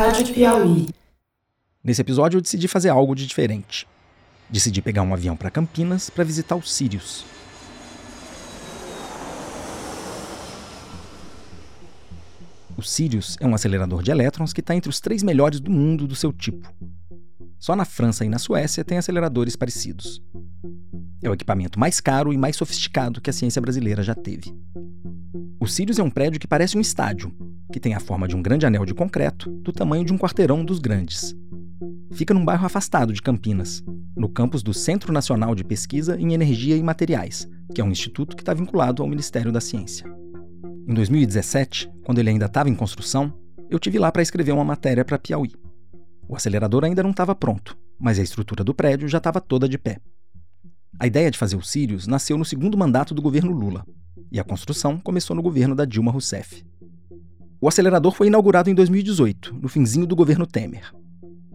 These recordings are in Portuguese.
Rádio Piauí. Nesse episódio eu decidi fazer algo de diferente. Decidi pegar um avião para Campinas para visitar o Sirius. O Sirius é um acelerador de elétrons que está entre os três melhores do mundo do seu tipo. Só na França e na Suécia tem aceleradores parecidos. É o equipamento mais caro e mais sofisticado que a ciência brasileira já teve. O Sirius é um prédio que parece um estádio, que tem a forma de um grande anel de concreto, do tamanho de um quarteirão dos grandes. Fica num bairro afastado de Campinas, no campus do Centro Nacional de Pesquisa em Energia e Materiais, que é um instituto que está vinculado ao Ministério da Ciência. Em 2017, quando ele ainda estava em construção, eu tive lá para escrever uma matéria para Piauí. O acelerador ainda não estava pronto, mas a estrutura do prédio já estava toda de pé. A ideia de fazer o Sirius nasceu no segundo mandato do governo Lula, e a construção começou no governo da Dilma Rousseff. O acelerador foi inaugurado em 2018, no finzinho do governo Temer.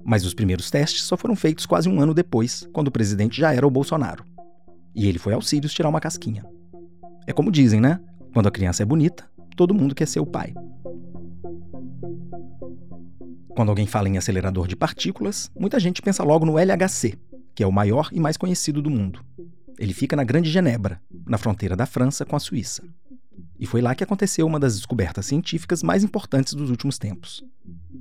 Mas os primeiros testes só foram feitos quase um ano depois, quando o presidente já era o Bolsonaro. E ele foi ao Sirius tirar uma casquinha. É como dizem, né? Quando a criança é bonita, todo mundo quer ser o pai. Quando alguém fala em acelerador de partículas, muita gente pensa logo no LHC, que é o maior e mais conhecido do mundo. Ele fica na Grande Genebra, na fronteira da França com a Suíça. E foi lá que aconteceu uma das descobertas científicas mais importantes dos últimos tempos.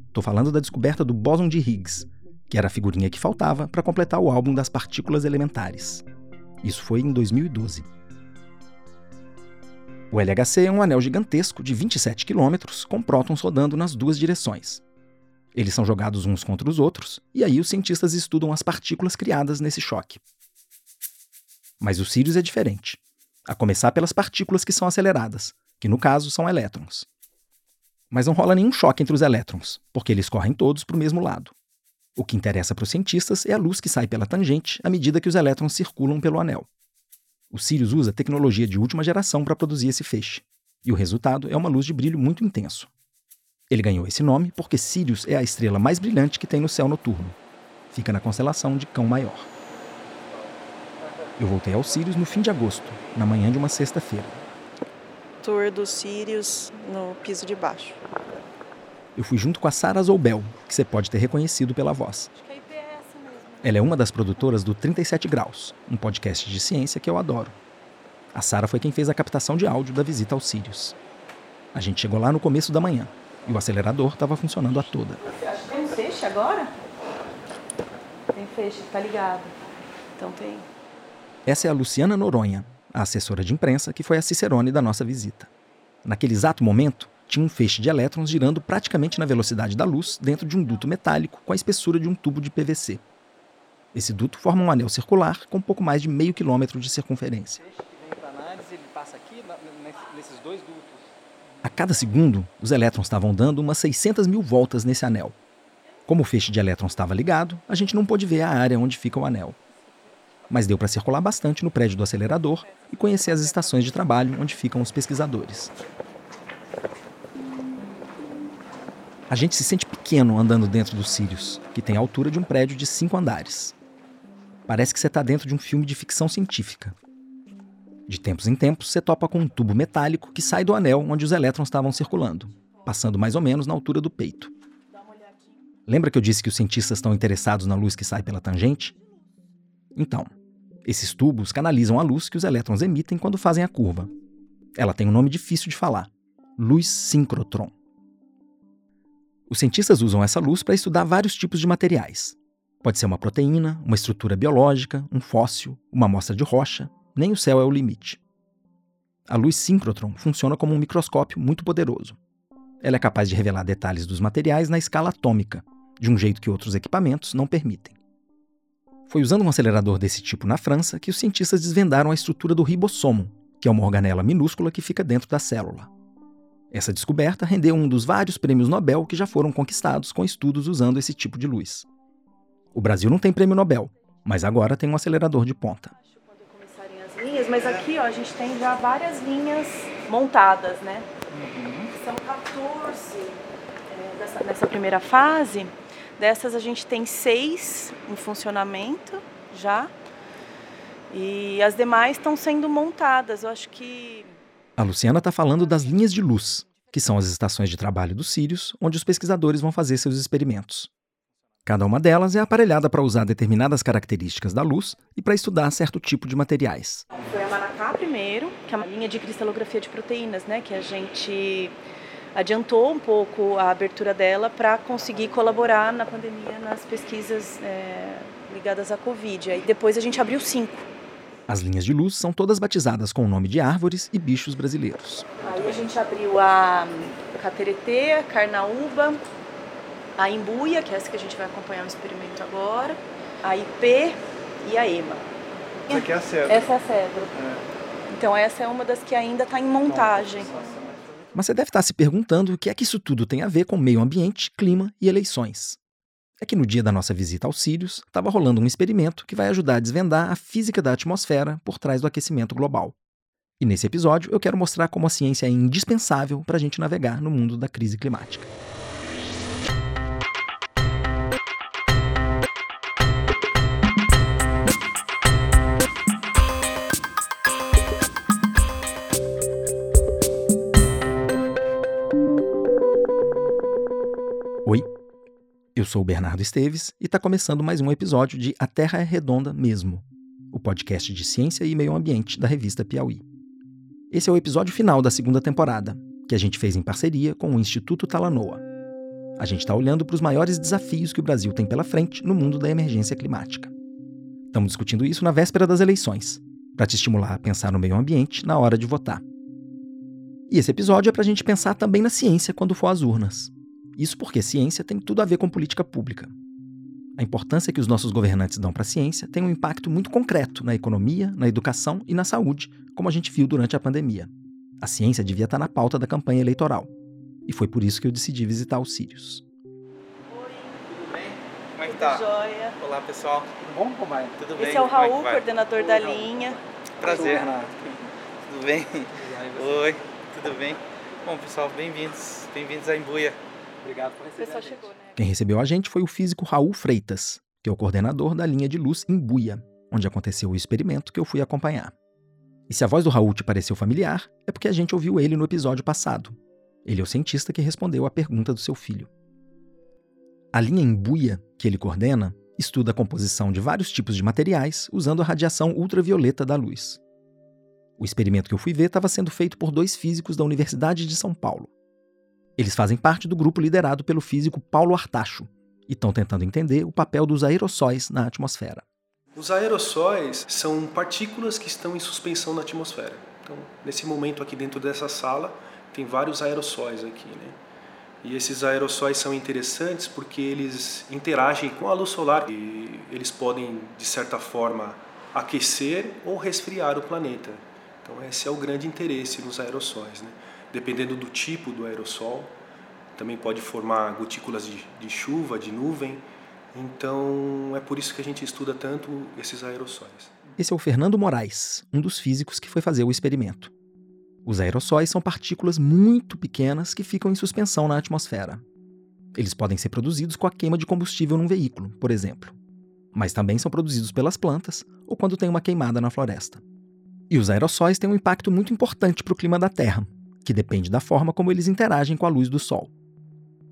Estou falando da descoberta do bóson de Higgs, que era a figurinha que faltava para completar o álbum das partículas elementares. Isso foi em 2012. O LHC é um anel gigantesco de 27 quilômetros com prótons rodando nas duas direções. Eles são jogados uns contra os outros, e aí os cientistas estudam as partículas criadas nesse choque. Mas o Sirius é diferente. A começar pelas partículas que são aceleradas, que no caso são elétrons. Mas não rola nenhum choque entre os elétrons, porque eles correm todos para o mesmo lado. O que interessa para os cientistas é a luz que sai pela tangente à medida que os elétrons circulam pelo anel. O Sirius usa tecnologia de última geração para produzir esse feixe, e o resultado é uma luz de brilho muito intenso. Ele ganhou esse nome porque Sirius é a estrela mais brilhante que tem no céu noturno. Fica na constelação de Cão Maior. Eu voltei ao Sirius no fim de agosto, na manhã de uma sexta-feira. Tour dos Sirius no piso de baixo. Eu fui junto com a Sara Zoubel, que você pode ter reconhecido pela voz. Ela é uma das produtoras do 37 Graus, um podcast de ciência que eu adoro. A Sara foi quem fez a captação de áudio da visita ao Sirius. A gente chegou lá no começo da manhã e o acelerador estava funcionando a toda. Acho que tem feixe agora? Tem feixe, tá ligado. Então tem. Essa é a Luciana Noronha, a assessora de imprensa que foi a Cicerone da nossa visita. Naquele exato momento, tinha um feixe de elétrons girando praticamente na velocidade da luz dentro de um duto metálico com a espessura de um tubo de PVC. Esse duto forma um anel circular com pouco mais de meio quilômetro de circunferência. A cada segundo, os elétrons estavam dando umas 600 mil voltas nesse anel. Como o feixe de elétrons estava ligado, a gente não pôde ver a área onde fica o anel mas deu para circular bastante no prédio do acelerador e conhecer as estações de trabalho onde ficam os pesquisadores. A gente se sente pequeno andando dentro do Sirius, que tem a altura de um prédio de cinco andares. Parece que você está dentro de um filme de ficção científica. De tempos em tempos, você topa com um tubo metálico que sai do anel onde os elétrons estavam circulando, passando mais ou menos na altura do peito. Lembra que eu disse que os cientistas estão interessados na luz que sai pela tangente? Então, esses tubos canalizam a luz que os elétrons emitem quando fazem a curva. Ela tem um nome difícil de falar: luz síncrotron. Os cientistas usam essa luz para estudar vários tipos de materiais. Pode ser uma proteína, uma estrutura biológica, um fóssil, uma amostra de rocha, nem o céu é o limite. A luz síncrotron funciona como um microscópio muito poderoso. Ela é capaz de revelar detalhes dos materiais na escala atômica, de um jeito que outros equipamentos não permitem. Foi usando um acelerador desse tipo na França que os cientistas desvendaram a estrutura do ribossomo, que é uma organela minúscula que fica dentro da célula. Essa descoberta rendeu um dos vários prêmios Nobel que já foram conquistados com estudos usando esse tipo de luz. O Brasil não tem prêmio Nobel, mas agora tem um acelerador de ponta. Quando começarem as linhas, mas aqui ó, a gente tem já várias linhas montadas, né? Uhum. São 14 é, dessa, nessa primeira fase. Dessas a gente tem seis em funcionamento já. E as demais estão sendo montadas. Eu acho que. A Luciana está falando das linhas de luz, que são as estações de trabalho dos Sírios, onde os pesquisadores vão fazer seus experimentos. Cada uma delas é aparelhada para usar determinadas características da luz e para estudar certo tipo de materiais. Foi a Manacá primeiro, que é uma linha de cristalografia de proteínas, né, que a gente adiantou um pouco a abertura dela para conseguir colaborar na pandemia nas pesquisas é, ligadas à Covid. Aí depois a gente abriu cinco. As linhas de luz são todas batizadas com o nome de árvores e bichos brasileiros. Aí a gente abriu a Cateretê, a Carnaúba, a Imbuia, que é essa que a gente vai acompanhar no experimento agora, a IP e a EMA. Essa aqui é a cedro. Essa é a cedro. É. Então essa é uma das que ainda está em montagem. Mas você deve estar se perguntando o que é que isso tudo tem a ver com meio ambiente, clima e eleições. É que no dia da nossa visita aos Sírios, estava rolando um experimento que vai ajudar a desvendar a física da atmosfera por trás do aquecimento global. E nesse episódio eu quero mostrar como a ciência é indispensável para a gente navegar no mundo da crise climática. Eu sou o Bernardo Esteves e está começando mais um episódio de A Terra é Redonda Mesmo, o podcast de ciência e meio ambiente da revista Piauí. Esse é o episódio final da segunda temporada, que a gente fez em parceria com o Instituto Talanoa. A gente está olhando para os maiores desafios que o Brasil tem pela frente no mundo da emergência climática. Estamos discutindo isso na véspera das eleições, para te estimular a pensar no meio ambiente na hora de votar. E esse episódio é para a gente pensar também na ciência quando for às urnas. Isso porque ciência tem tudo a ver com política pública. A importância que os nossos governantes dão para a ciência tem um impacto muito concreto na economia, na educação e na saúde, como a gente viu durante a pandemia. A ciência devia estar na pauta da campanha eleitoral. E foi por isso que eu decidi visitar os Sírios. Oi, tudo bem? Como é que tá? Joia. Olá, pessoal. Tudo bom, Comai? Tudo bem? Esse é o Como Raul, vai? coordenador Oi, da Raul. linha. Prazer. Tudo. Tudo bem? Oi, tudo bem? Bom, pessoal, bem-vindos. Bem-vindos à Embuia. Obrigado por receber. pessoal a gente. chegou, né? Quem recebeu a gente foi o físico Raul Freitas, que é o coordenador da linha de luz em Buia, onde aconteceu o experimento que eu fui acompanhar. E se a voz do Raul te pareceu familiar, é porque a gente ouviu ele no episódio passado. Ele é o cientista que respondeu à pergunta do seu filho. A linha em Buia, que ele coordena, estuda a composição de vários tipos de materiais usando a radiação ultravioleta da luz. O experimento que eu fui ver estava sendo feito por dois físicos da Universidade de São Paulo. Eles fazem parte do grupo liderado pelo físico Paulo Artacho e estão tentando entender o papel dos aerossóis na atmosfera. Os aerossóis são partículas que estão em suspensão na atmosfera. Então, nesse momento aqui dentro dessa sala, tem vários aerossóis aqui, né? E esses aerossóis são interessantes porque eles interagem com a luz solar e eles podem, de certa forma, aquecer ou resfriar o planeta. Então, esse é o grande interesse nos aerossóis, né? Dependendo do tipo do aerossol, também pode formar gotículas de, de chuva, de nuvem. Então, é por isso que a gente estuda tanto esses aerossóis. Esse é o Fernando Moraes, um dos físicos que foi fazer o experimento. Os aerossóis são partículas muito pequenas que ficam em suspensão na atmosfera. Eles podem ser produzidos com a queima de combustível num veículo, por exemplo. Mas também são produzidos pelas plantas ou quando tem uma queimada na floresta. E os aerossóis têm um impacto muito importante para o clima da Terra, que depende da forma como eles interagem com a luz do Sol.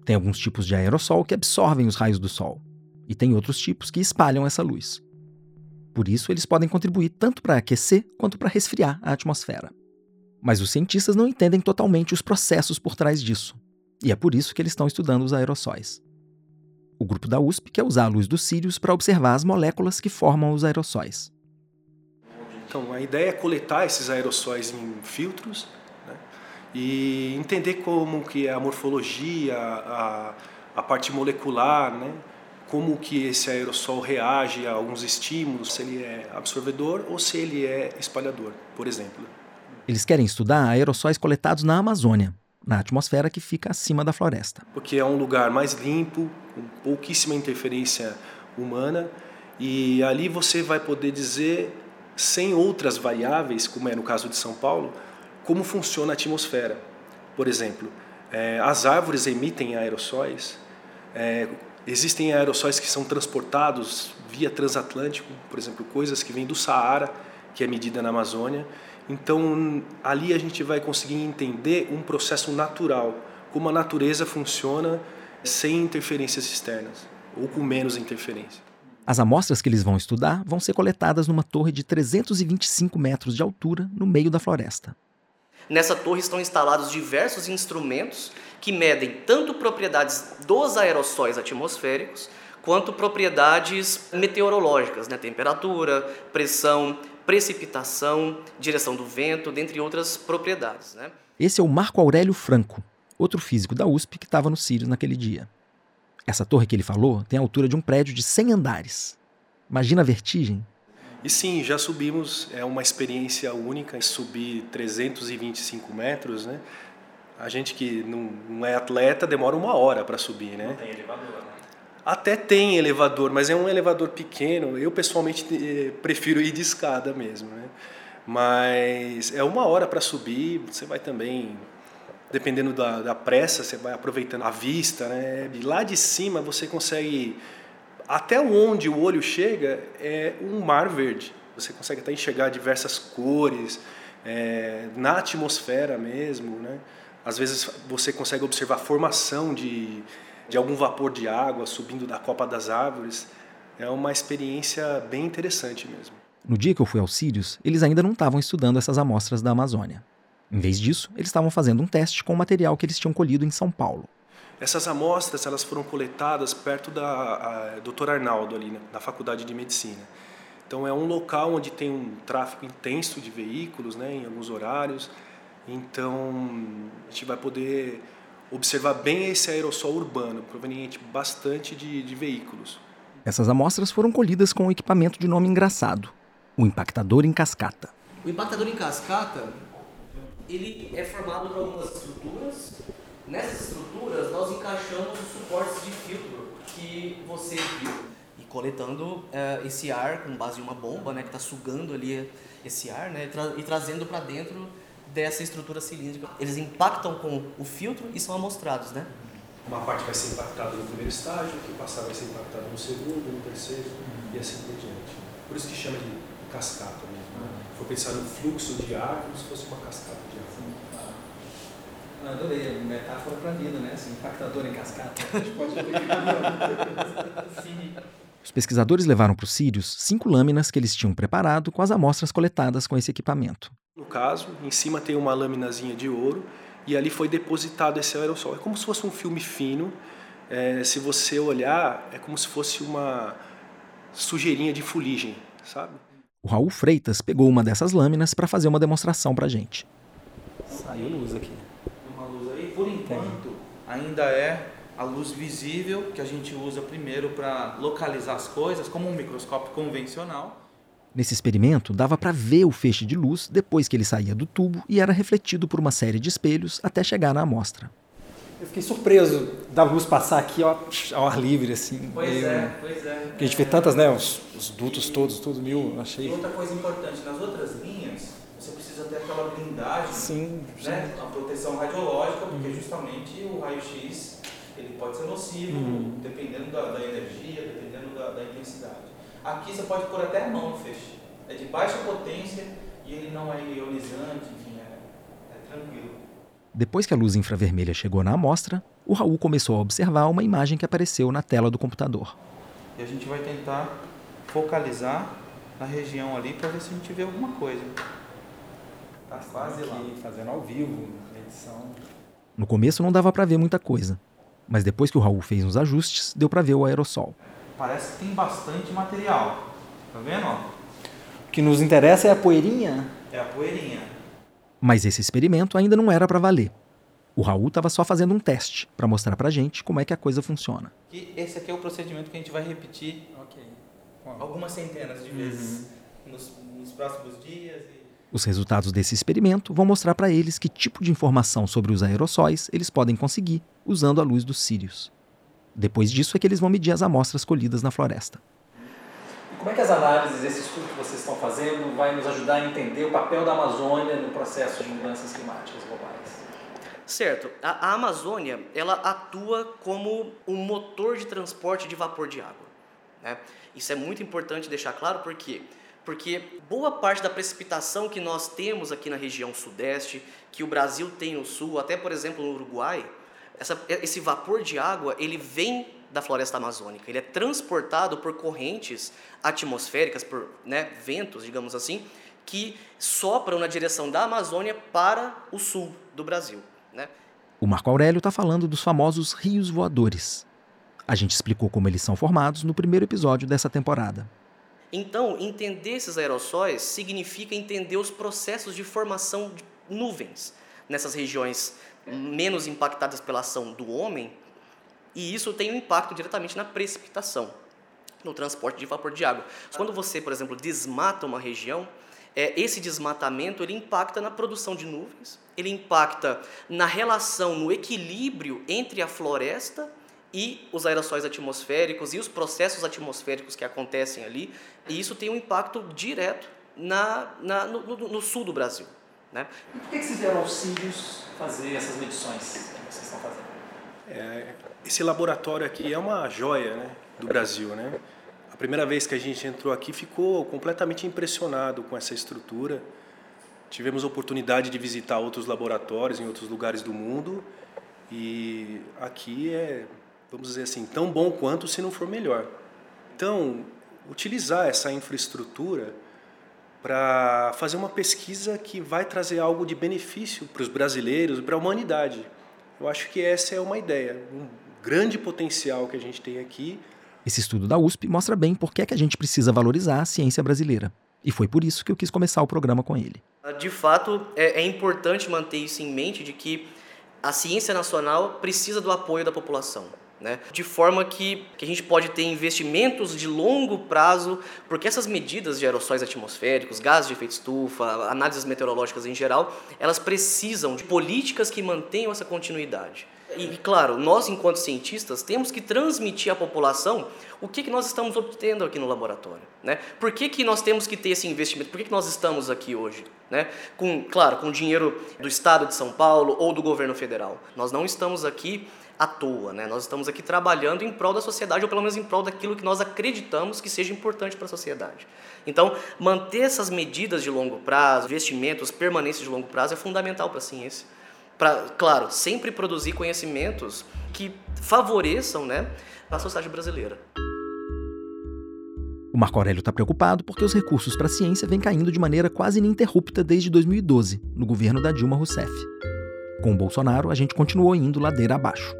Tem alguns tipos de aerossol que absorvem os raios do Sol, e tem outros tipos que espalham essa luz. Por isso, eles podem contribuir tanto para aquecer quanto para resfriar a atmosfera. Mas os cientistas não entendem totalmente os processos por trás disso, e é por isso que eles estão estudando os aerossóis. O grupo da USP quer usar a luz dos Sírios para observar as moléculas que formam os aerossóis. Então, a ideia é coletar esses aerossóis em filtros e entender como que é a morfologia, a, a parte molecular, né, como que esse aerossol reage a alguns estímulos, se ele é absorvedor ou se ele é espalhador, por exemplo. Eles querem estudar aerossóis coletados na Amazônia, na atmosfera que fica acima da floresta. Porque é um lugar mais limpo, com pouquíssima interferência humana, e ali você vai poder dizer, sem outras variáveis, como é no caso de São Paulo, como funciona a atmosfera. Por exemplo, eh, as árvores emitem aerossóis, eh, existem aerossóis que são transportados via transatlântico, por exemplo, coisas que vêm do Saara, que é medida na Amazônia. Então, ali a gente vai conseguir entender um processo natural, como a natureza funciona sem interferências externas, ou com menos interferência. As amostras que eles vão estudar vão ser coletadas numa torre de 325 metros de altura no meio da floresta. Nessa torre estão instalados diversos instrumentos que medem tanto propriedades dos aerossóis atmosféricos quanto propriedades meteorológicas, né? temperatura, pressão, precipitação, direção do vento, dentre outras propriedades. Né? Esse é o Marco Aurélio Franco, outro físico da USP que estava no Sirius naquele dia. Essa torre que ele falou tem a altura de um prédio de 100 andares. Imagina a vertigem. E sim, já subimos, é uma experiência única, subir 325 metros, né? A gente que não, não é atleta demora uma hora para subir, né? Não tem elevador, né? Até tem elevador, mas é um elevador pequeno. Eu pessoalmente eh, prefiro ir de escada mesmo, né? Mas é uma hora para subir. Você vai também, dependendo da, da pressa, você vai aproveitando a vista, né? E lá de cima você consegue até onde o olho chega é um mar verde. Você consegue até enxergar diversas cores é, na atmosfera mesmo, né? Às vezes você consegue observar a formação de de algum vapor de água subindo da copa das árvores. É uma experiência bem interessante mesmo. No dia que eu fui aos Sírios, eles ainda não estavam estudando essas amostras da Amazônia. Em vez disso, eles estavam fazendo um teste com o material que eles tinham colhido em São Paulo. Essas amostras elas foram coletadas perto da Dr. Arnaldo, ali, né, na Faculdade de Medicina. Então é um local onde tem um tráfego intenso de veículos, né, em alguns horários. Então a gente vai poder observar bem esse aerossol urbano, proveniente bastante de, de veículos. Essas amostras foram colhidas com um equipamento de nome engraçado, o impactador em cascata. O impactador em cascata, ele é formado por algumas estruturas. Nessas estruturas, nós encaixamos os suportes de filtro que você viu e coletando uh, esse ar com base em uma bomba, né, que está sugando ali esse ar, né, e, tra e trazendo para dentro dessa estrutura cilíndrica. Eles impactam com o filtro e são amostrados, né? Uma parte vai ser impactada no primeiro estágio, que passar vai ser impactada no segundo, no terceiro e assim por diante. Por isso que chama de cascata mesmo. Né? Foi pensar no fluxo de ar como se fosse uma cascata ar. Ah, adorei, a metáfora para a vida, né? Assim, impactador em cascata. A gente pode Os pesquisadores levaram para os Sírios cinco lâminas que eles tinham preparado com as amostras coletadas com esse equipamento. No caso, em cima tem uma laminazinha de ouro e ali foi depositado esse aerossol. É como se fosse um filme fino. É, se você olhar, é como se fosse uma sujeirinha de fuligem, sabe? O Raul Freitas pegou uma dessas lâminas para fazer uma demonstração para gente. Saiu luz aqui. Por enquanto, ainda é a luz visível que a gente usa primeiro para localizar as coisas, como um microscópio convencional. Nesse experimento, dava para ver o feixe de luz depois que ele saía do tubo e era refletido por uma série de espelhos até chegar na amostra. Eu fiquei surpreso da luz passar aqui ao, ao ar livre, assim. Pois meio, é, pois é. Porque a gente vê tantas, né, os, os dutos todos, tudo mil, achei. E outra coisa importante, nas outras linhas, precisa ter aquela blindagem, sim, né, a proteção radiológica, porque uhum. justamente o raio-x ele pode ser nocivo, uhum. dependendo da, da, energia, dependendo da, da intensidade. Aqui você pode pôr até a mão no feixe. É de baixa potência e ele não é ionizante, enfim, é, é tranquilo. Depois que a luz infravermelha chegou na amostra, o Raul começou a observar uma imagem que apareceu na tela do computador. E a gente vai tentar focalizar na região ali para ver se a gente vê alguma coisa. Tá quase lá. Fazendo ao vivo, edição. No começo não dava para ver muita coisa, mas depois que o Raul fez uns ajustes, deu para ver o aerossol parece que tem bastante material. Tá vendo? O que nos interessa é a poeirinha? É a poeirinha. Mas esse experimento ainda não era para valer. O Raul estava só fazendo um teste para mostrar para gente como é que a coisa funciona. E esse aqui é o procedimento que a gente vai repetir okay. algumas centenas de vezes uhum. nos, nos, próximos dias. E... Os resultados desse experimento vão mostrar para eles que tipo de informação sobre os aerossóis eles podem conseguir usando a luz dos Sírios. Depois disso é que eles vão medir as amostras colhidas na floresta. E como é que as análises, esse estudo que vocês estão fazendo, vai nos ajudar a entender o papel da Amazônia no processo de mudanças climáticas globais? Certo. A, a Amazônia ela atua como um motor de transporte de vapor de água. Né? Isso é muito importante deixar claro porque Porque boa parte da precipitação que nós temos aqui na região sudeste, que o Brasil tem no sul, até por exemplo no Uruguai, essa, esse vapor de água ele vem da floresta amazônica. Ele é transportado por correntes atmosféricas, por né, ventos, digamos assim, que sopram na direção da Amazônia para o sul do Brasil. Né? O Marco Aurélio está falando dos famosos rios voadores. A gente explicou como eles são formados no primeiro episódio dessa temporada. Então, entender esses aerossóis significa entender os processos de formação de nuvens nessas regiões menos impactadas pela ação do homem, e isso tem um impacto diretamente na precipitação, no transporte de vapor de água. Quando você, por exemplo, desmata uma região, é, esse desmatamento ele impacta na produção de nuvens, ele impacta na relação, no equilíbrio entre a floresta e os aerossóis atmosféricos e os processos atmosféricos que acontecem ali, e isso tem um impacto direto na, na no, no, no, sul do Brasil. Né? E por que vocês deram auxílios fazer essas medições que vocês estão fazendo? É, esse laboratório aqui é uma joia né, do Brasil. Né? A primeira vez que a gente entrou aqui ficou completamente impressionado com essa estrutura. Tivemos a oportunidade de visitar outros laboratórios em outros lugares do mundo e aqui é, vamos dizer assim, tão bom quanto se não for melhor. Então, utilizar essa infraestrutura para fazer uma pesquisa que vai trazer algo de benefício para os brasileiros e para a humanidade. Eu acho que essa é uma ideia, um grande potencial que a gente tem aqui. Esse estudo da USP mostra bem por que, é que a gente precisa valorizar a ciência brasileira. E foi por isso que eu quis começar o programa com ele. De fato, é, é importante manter isso em mente de que a ciência nacional precisa do apoio da população. Né? De forma que, que a gente pode ter investimentos de longo prazo, porque essas medidas de aerossóis atmosféricos, gases de efeito estufa, análises meteorológicas em geral, elas precisam de políticas que mantenham essa continuidade. E, claro, nós, enquanto cientistas, temos que transmitir à população o que, que nós estamos obtendo aqui no laboratório. Né? Por que, que nós temos que ter esse investimento? Por que, que nós estamos aqui hoje? Né? Com, claro, com dinheiro do Estado de São Paulo ou do governo federal. Nós não estamos aqui à toa. Né? Nós estamos aqui trabalhando em prol da sociedade, ou pelo menos em prol daquilo que nós acreditamos que seja importante para a sociedade. Então, manter essas medidas de longo prazo, investimentos, permanência de longo prazo é fundamental para a ciência. Para, claro, sempre produzir conhecimentos que favoreçam né, a sociedade brasileira. O Marco Aurélio está preocupado porque os recursos para a ciência vêm caindo de maneira quase ininterrupta desde 2012, no governo da Dilma Rousseff. Com o Bolsonaro, a gente continuou indo ladeira abaixo.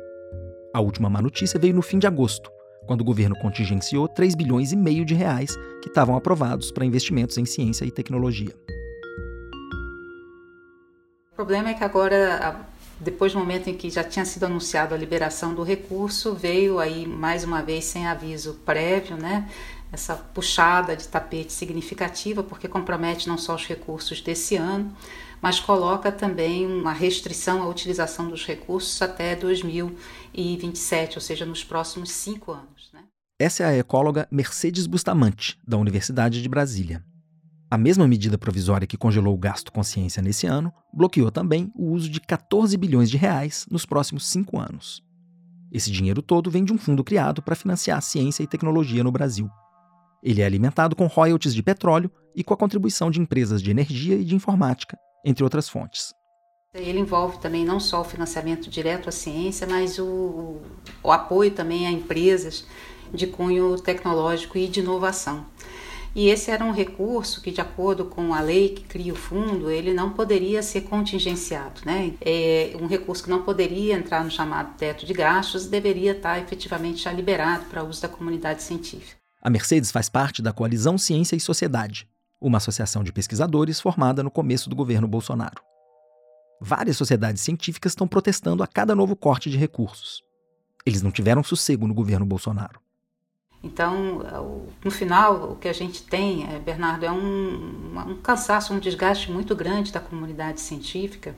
A última má notícia veio no fim de agosto, quando o governo contingenciou 3 bilhões e meio de reais que estavam aprovados para investimentos em ciência e tecnologia. Problema é que agora, depois do momento em que já tinha sido anunciado a liberação do recurso, veio aí mais uma vez sem aviso prévio, né? Essa puxada de tapete significativa, porque compromete não só os recursos desse ano, mas coloca também uma restrição à utilização dos recursos até 2027, ou seja, nos próximos cinco anos. Né? Essa é a ecóloga Mercedes Bustamante, da Universidade de Brasília. A mesma medida provisória que congelou o gasto com ciência nesse ano bloqueou também o uso de 14 bilhões de reais nos próximos cinco anos. Esse dinheiro todo vem de um fundo criado para financiar ciência e tecnologia no Brasil. Ele é alimentado com royalties de petróleo e com a contribuição de empresas de energia e de informática, entre outras fontes. Ele envolve também não só o financiamento direto à ciência, mas o, o apoio também a empresas de cunho tecnológico e de inovação. E esse era um recurso que, de acordo com a lei que cria o fundo, ele não poderia ser contingenciado. Né? É um recurso que não poderia entrar no chamado teto de gastos deveria estar efetivamente já liberado para uso da comunidade científica. A Mercedes faz parte da Coalizão Ciência e Sociedade, uma associação de pesquisadores formada no começo do governo Bolsonaro. Várias sociedades científicas estão protestando a cada novo corte de recursos. Eles não tiveram sossego no governo Bolsonaro. Então, no final, o que a gente tem, é, Bernardo, é um, um cansaço, um desgaste muito grande da comunidade científica,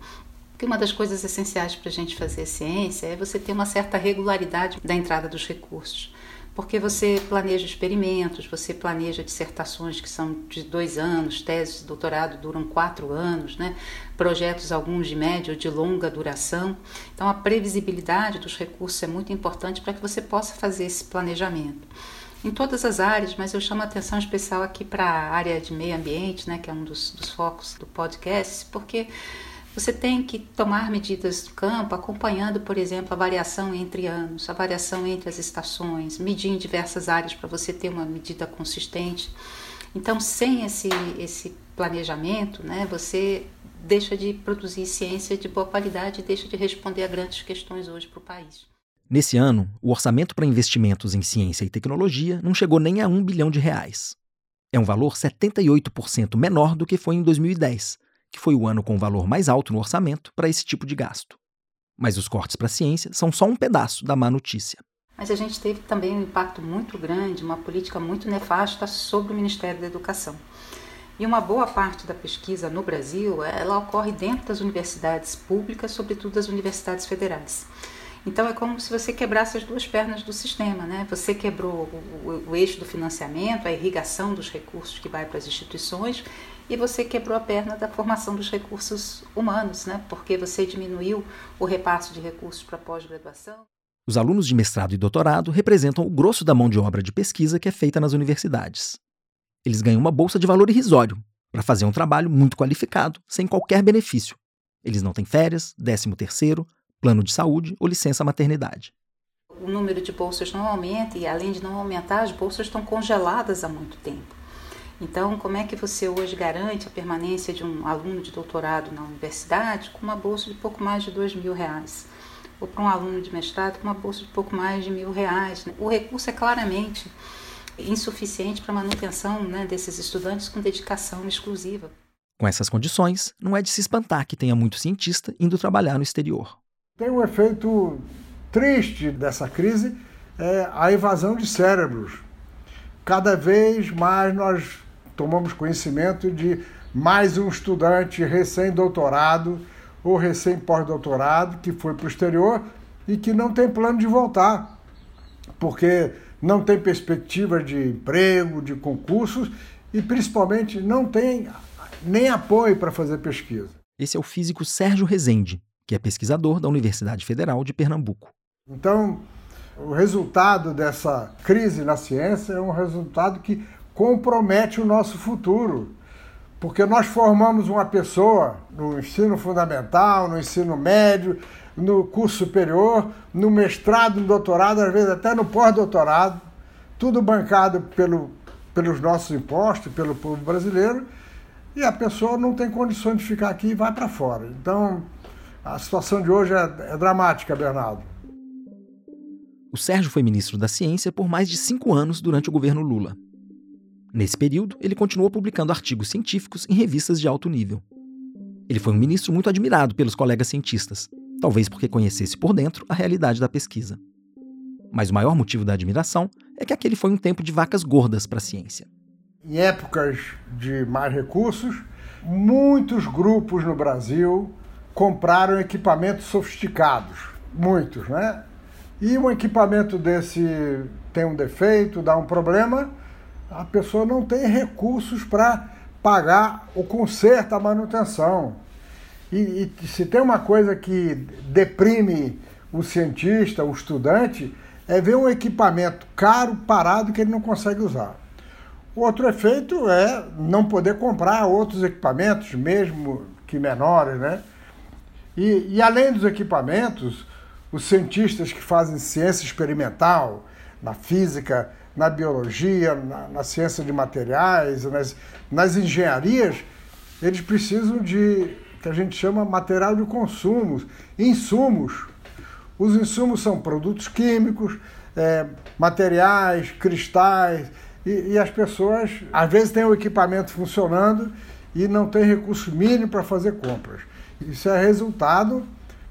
porque uma das coisas essenciais para a gente fazer ciência é você ter uma certa regularidade da entrada dos recursos porque você planeja experimentos, você planeja dissertações que são de dois anos, teses de doutorado duram quatro anos, né? projetos alguns de média ou de longa duração. Então, a previsibilidade dos recursos é muito importante para que você possa fazer esse planejamento. Em todas as áreas, mas eu chamo a atenção especial aqui para a área de meio ambiente, né, que é um dos, dos focos do podcast, porque você tem que tomar medidas do campo, acompanhando, por exemplo, a variação entre anos, a variação entre as estações, medir em diversas áreas para você ter uma medida consistente. Então, sem esse, esse planejamento, né, você deixa de produzir ciência de boa qualidade e deixa de responder a grandes questões hoje para o país. Nesse ano, o orçamento para investimentos em ciência e tecnologia não chegou nem a um bilhão de reais. É um valor 78% menor do que foi em 2010, que foi o ano com o valor mais alto no orçamento para esse tipo de gasto. Mas os cortes para a ciência são só um pedaço da má notícia. Mas a gente teve também um impacto muito grande, uma política muito nefasta sobre o Ministério da Educação. E uma boa parte da pesquisa no Brasil, ela ocorre dentro das universidades públicas, sobretudo das universidades federais. Então é como se você quebrasse as duas pernas do sistema, né? Você quebrou o, o, eixo do financiamento, a irrigação dos recursos que vai para as instituições, e você quebrou a perna da formação dos recursos humanos, né? Porque você diminuiu o repasse de recursos para pós-graduação. Os alunos de mestrado e doutorado representam o grosso da mão de obra de pesquisa que é feita nas universidades. Eles ganham uma bolsa de valor irrisório para fazer um trabalho muito qualificado, sem qualquer benefício. Eles não têm férias, décimo terceiro, plano de saúde ou licença maternidade. O número de bolsas não aumenta e, além de não aumentar, as bolsas estão congeladas há muito tempo. Então, como é que você hoje garante a permanência de um aluno de doutorado na universidade com uma bolsa de pouco mais de dois mil reais? Ou para um aluno de mestrado com uma bolsa de pouco mais de mil reais? Né? O recurso é claramente insuficiente para a manutenção né, desses estudantes com dedicação exclusiva. Com essas condições, não é de se espantar que tenha muito cientista indo trabalhar no exterior. Tem um efeito triste dessa crise, é a evasão de cérebros. Cada vez mais nós tomamos conhecimento de mais um estudante recém-doutorado ou recém-pós-doutorado que foi para o exterior e que não tem plano de voltar, porque não tem perspectiva de emprego, de concursos e principalmente não tem nem apoio para fazer pesquisa. Esse é o físico Sérgio Rezende, que é pesquisador da Universidade Federal de Pernambuco. Então, o resultado dessa crise na ciência é um resultado que compromete o nosso futuro. Porque nós formamos uma pessoa no ensino fundamental, no ensino médio, no curso superior, no mestrado, no doutorado, às vezes até no pós-doutorado, tudo bancado pelo, pelos nossos impostos, pelo povo brasileiro, e a pessoa não tem condições de ficar aqui e vai para fora. Então, a situação de hoje é, é dramática, Bernardo. O Sérgio foi ministro da Ciência por mais de cinco anos durante o governo Lula. Nesse período, ele continuou publicando artigos científicos em revistas de alto nível. Ele foi um ministro muito admirado pelos colegas cientistas, talvez porque conhecesse por dentro a realidade da pesquisa. Mas o maior motivo da admiração é que aquele foi um tempo de vacas gordas para a ciência. Em épocas de mais recursos, muitos grupos no Brasil compraram equipamentos sofisticados, muitos, né? E um equipamento desse tem um defeito, dá um problema, a pessoa não tem recursos para pagar o conserto, a manutenção. E, e, se tem uma coisa que deprime o cientista, o estudante, é ver um equipamento caro parado que ele não consegue usar. Outro efeito é não poder comprar outros equipamentos, mesmo que menores, né? E, e, além dos equipamentos, os cientistas que fazem ciência experimental, na física, na biologia, na, na ciência de materiais, nas, nas engenharias, eles precisam de que a gente chama material de consumo, insumos. Os insumos são produtos químicos, é, materiais, cristais, e, e, as pessoas às vezes têm o equipamento funcionando e não tem recurso mínimo para fazer compras. Isso é resultado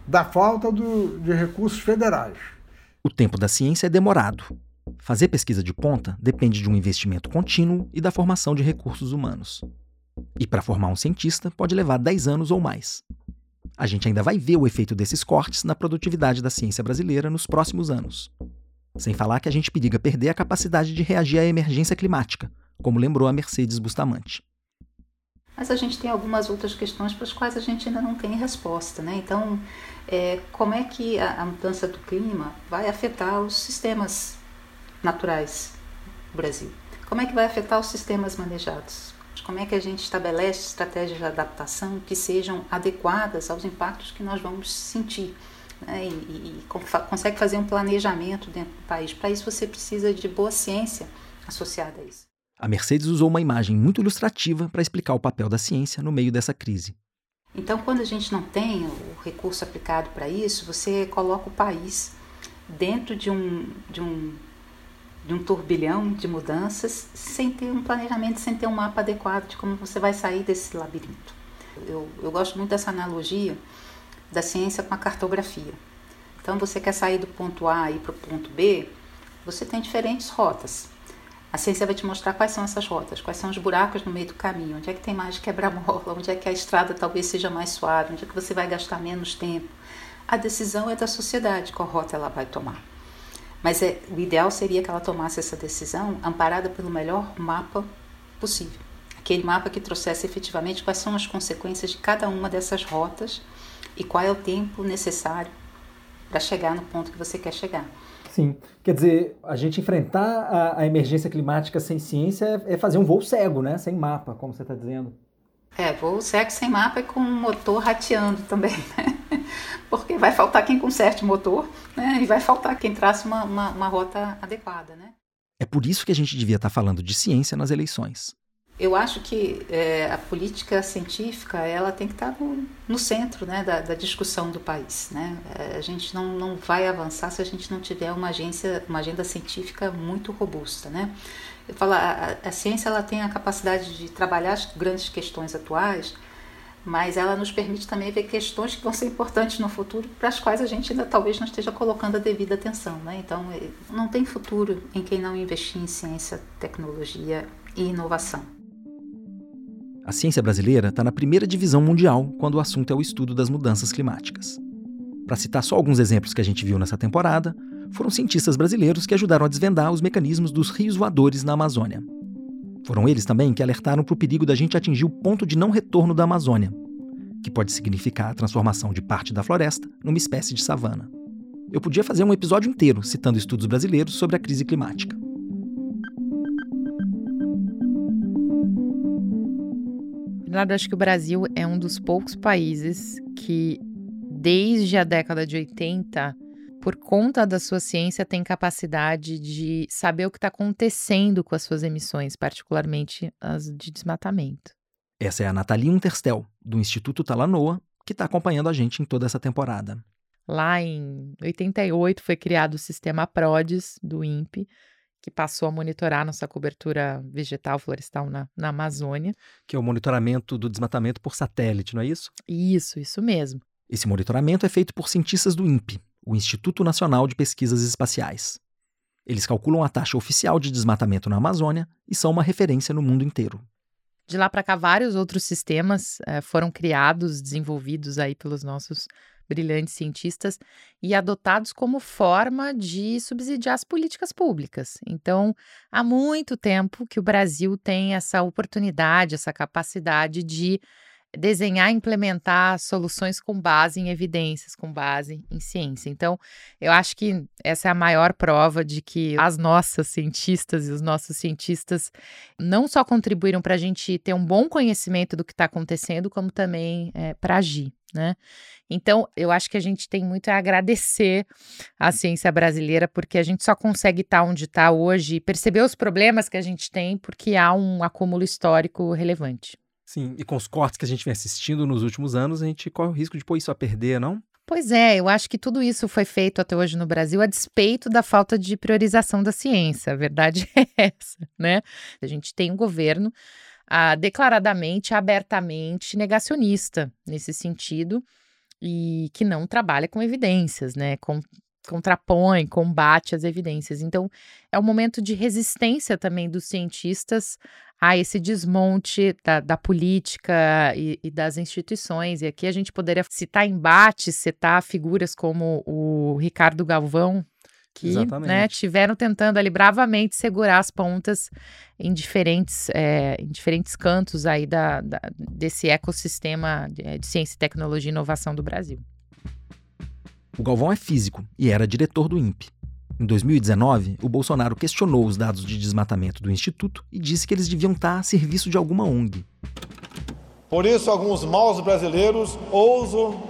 da falta do, de recursos federais. O tempo da ciência é demorado. Fazer pesquisa de ponta depende de um investimento contínuo e da formação de recursos humanos. E para formar um cientista pode levar 10 anos ou mais. A gente ainda vai ver o efeito desses cortes na produtividade da ciência brasileira nos próximos anos. Sem falar que a gente periga perder a capacidade de reagir à emergência climática, como lembrou a Mercedes Bustamante. Mas a gente tem algumas outras questões para as quais a gente ainda não tem resposta. Né? Então, é, como é que a, a mudança do clima vai afetar os sistemas naturais o Brasil? Como é que vai afetar os sistemas manejados? Como é que a gente estabelece estratégias de adaptação que sejam adequadas aos impactos que nós vamos sentir? Né? E, e, e consegue fazer um planejamento dentro do país. Para isso, você precisa de boa ciência associada a isso. A Mercedes usou uma imagem muito ilustrativa para explicar o papel da ciência no meio dessa crise. Então, quando a gente não tem o recurso aplicado para isso, você coloca o país dentro de um, de um de um turbilhão de mudanças sem ter um planejamento, sem ter um mapa adequado de como você vai sair desse labirinto. Eu, eu gosto muito dessa analogia da ciência com a cartografia. Então, você quer sair do ponto A e para o ponto B, você tem diferentes rotas. A ciência vai te mostrar quais são essas rotas, quais são os buracos no meio do caminho, onde é que tem mais quebra-mola, onde é que a estrada talvez seja mais suave, onde é que você vai gastar menos tempo. A decisão é da sociedade, qual rota ela vai tomar. Mas é, o ideal seria que ela tomasse essa decisão amparada pelo melhor mapa possível. Aquele mapa que trouxesse efetivamente quais são as consequências de cada uma dessas rotas e qual é o tempo necessário para chegar no ponto que você quer chegar. Sim, quer dizer, a gente enfrentar a, a emergência climática sem ciência é, é, fazer um voo cego, né? Sem mapa, como você está dizendo. É, voo cego sem mapa e com o motor rateando também, né? porque vai faltar quem conserte o motor né? e vai faltar quem trace uma, uma, uma rota adequada. Né? É por isso que a gente devia estar falando de ciência nas eleições. Eu acho que é, a política científica ela tem que estar no, no centro né, da, da, discussão do país. Né? É, a gente não, não vai avançar se a gente não tiver uma, agência, uma agenda científica muito robusta. Né? Eu falo, a, a ciência ela tem a capacidade de trabalhar as grandes questões atuais, mas ela nos permite também ver questões que vão ser importantes no futuro, para as quais a gente ainda talvez não esteja colocando a devida atenção. Né? Então, é, não tem futuro em quem não investir em ciência, tecnologia e inovação. A ciência brasileira está na primeira divisão mundial quando o assunto é o estudo das mudanças climáticas. Para citar só alguns exemplos que a gente viu nessa temporada, foram cientistas brasileiros que ajudaram a desvendar os mecanismos dos rios voadores na Amazônia, foram eles também que alertaram para o perigo da gente atingir o ponto de não retorno da Amazônia, que pode significar a transformação de parte da floresta numa espécie de savana. Eu podia fazer um episódio inteiro citando estudos brasileiros sobre a crise climática. Bernardo, acho que o Brasil é um dos poucos países que, desde a década de 80, por conta da sua ciência, tem capacidade de saber o que está acontecendo com as suas emissões, particularmente as de desmatamento. Essa é a Nathalie Unterstel, do Instituto Talanoa, que está acompanhando a gente em toda essa temporada. Lá em 88 foi criado o sistema PRODES do INPE, que passou a monitorar nossa cobertura vegetal florestal na, na Amazônia. Que é o monitoramento do desmatamento por satélite, não é isso? Isso, isso mesmo. Esse monitoramento é feito por cientistas do INPE, o Instituto Nacional de Pesquisas Espaciais. Eles calculam a taxa oficial de desmatamento na Amazônia e são uma referência no mundo inteiro. De lá para cá, vários outros sistemas eh, foram criados, desenvolvidos aí pelos nossos brilhantes cientistas e adotados como forma de subsidiar as políticas públicas. Então, há muito tempo que o Brasil tem essa oportunidade, essa capacidade de desenhar e implementar soluções com base em evidências, com base em ciência. Então, eu acho que essa é a maior prova de que as nossas cientistas e os nossos cientistas não só contribuíram para a gente ter um bom conhecimento do que está acontecendo, como também é, para agir. Né? Então, eu acho que a gente tem muito a agradecer à ciência brasileira, porque a gente só consegue estar tá onde está hoje e perceber os problemas que a gente tem, porque há um acúmulo histórico relevante. Sim, e com os cortes que a gente vem assistindo nos últimos anos, a gente corre o risco de pôr isso a perder, não? Pois é, eu acho que tudo isso foi feito até hoje no Brasil a despeito da falta de priorização da ciência. A verdade é essa, né? A gente tem um governo ah, declaradamente, abertamente negacionista nesse sentido e que não trabalha com evidências, né? Com, contrapõe, combate as evidências. Então, é um momento de resistência também dos cientistas a esse desmonte da, da política e, e, das instituições. E aqui a gente poderia citar embates, citar figuras como o Ricardo Galvão, que né, tiveram tentando ali bravamente segurar as pontas em diferentes, é, em diferentes cantos aí da, da desse ecossistema de, de ciência, tecnologia e inovação do Brasil. O Galvão é físico e era diretor do INPE. Em 2019, o Bolsonaro questionou os dados de desmatamento do Instituto e disse que eles deviam estar a serviço de alguma ONG. Por isso, alguns maus brasileiros ousam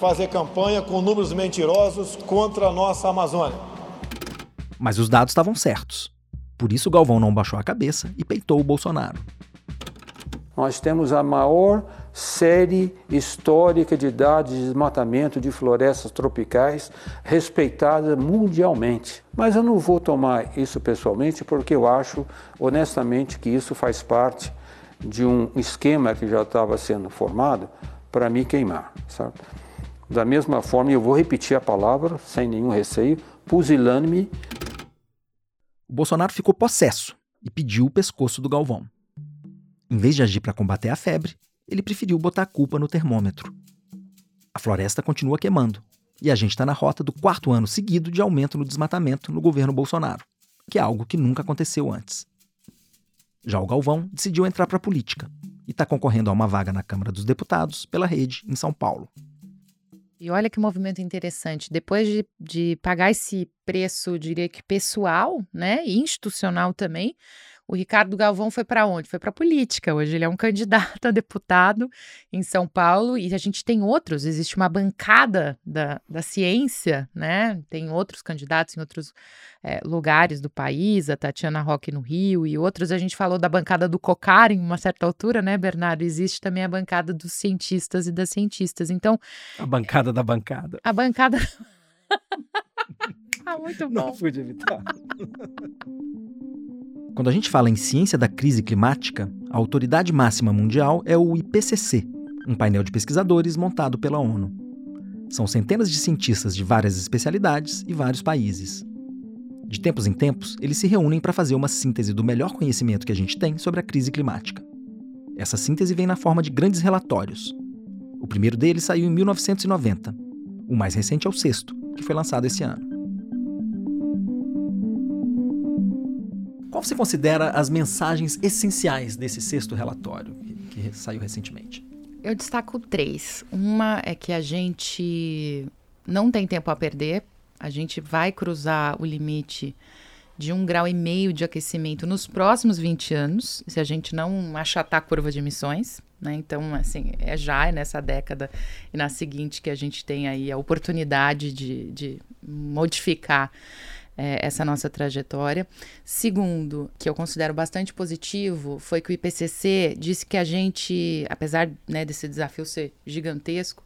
fazer campanha com números mentirosos contra a nossa Amazônia. Mas os dados estavam certos. Por isso, Galvão não baixou a cabeça e peitou o Bolsonaro. Nós temos a maior série histórica de dados de desmatamento de florestas tropicais respeitada mundialmente. Mas eu não vou tomar isso pessoalmente porque eu acho, honestamente, que isso faz parte de um esquema que já estava sendo formado para me queimar. Sabe? Da mesma forma, eu vou repetir a palavra sem nenhum receio, pusilânime. O Bolsonaro ficou possesso e pediu o pescoço do Galvão. Em vez de agir para combater a febre, ele preferiu botar a culpa no termômetro. A floresta continua queimando, e a gente está na rota do quarto ano seguido de aumento no desmatamento no governo Bolsonaro, que é algo que nunca aconteceu antes. Já o Galvão decidiu entrar para a política e está concorrendo a uma vaga na Câmara dos Deputados pela rede em São Paulo. E olha que movimento interessante. Depois de, de pagar esse preço, diria que pessoal, né, e institucional também, o Ricardo Galvão foi para onde? Foi para a política. Hoje ele é um candidato a deputado em São Paulo e a gente tem outros. Existe uma bancada da, da ciência, né? Tem outros candidatos em outros é, lugares do país, a Tatiana Roque no Rio e outros. A gente falou da bancada do COCAR em uma certa altura, né, Bernardo? Existe também a bancada dos cientistas e das cientistas. Então. A bancada da bancada. A bancada. ah, muito bom. Não pude evitar. Quando a gente fala em ciência da crise climática, a autoridade máxima mundial é o IPCC, um painel de pesquisadores montado pela ONU. São centenas de cientistas de várias especialidades e vários países. De tempos em tempos, eles se reúnem para fazer uma síntese do melhor conhecimento que a gente tem sobre a crise climática. Essa síntese vem na forma de grandes relatórios. O primeiro deles saiu em 1990. O mais recente é o sexto, que foi lançado esse ano. Qual você considera as mensagens essenciais desse sexto relatório que, que saiu recentemente? Eu destaco três. Uma é que a gente não tem tempo a perder, a gente vai cruzar o limite de um grau e meio de aquecimento nos próximos 20 anos, se a gente não achatar a curva de emissões. Né? Então, assim, é já é nessa década e na seguinte que a gente tem aí a oportunidade de, de modificar é, essa nossa trajetória. Segundo, que eu considero bastante positivo, foi que o IPCC disse que a gente, apesar né, desse desafio ser gigantesco,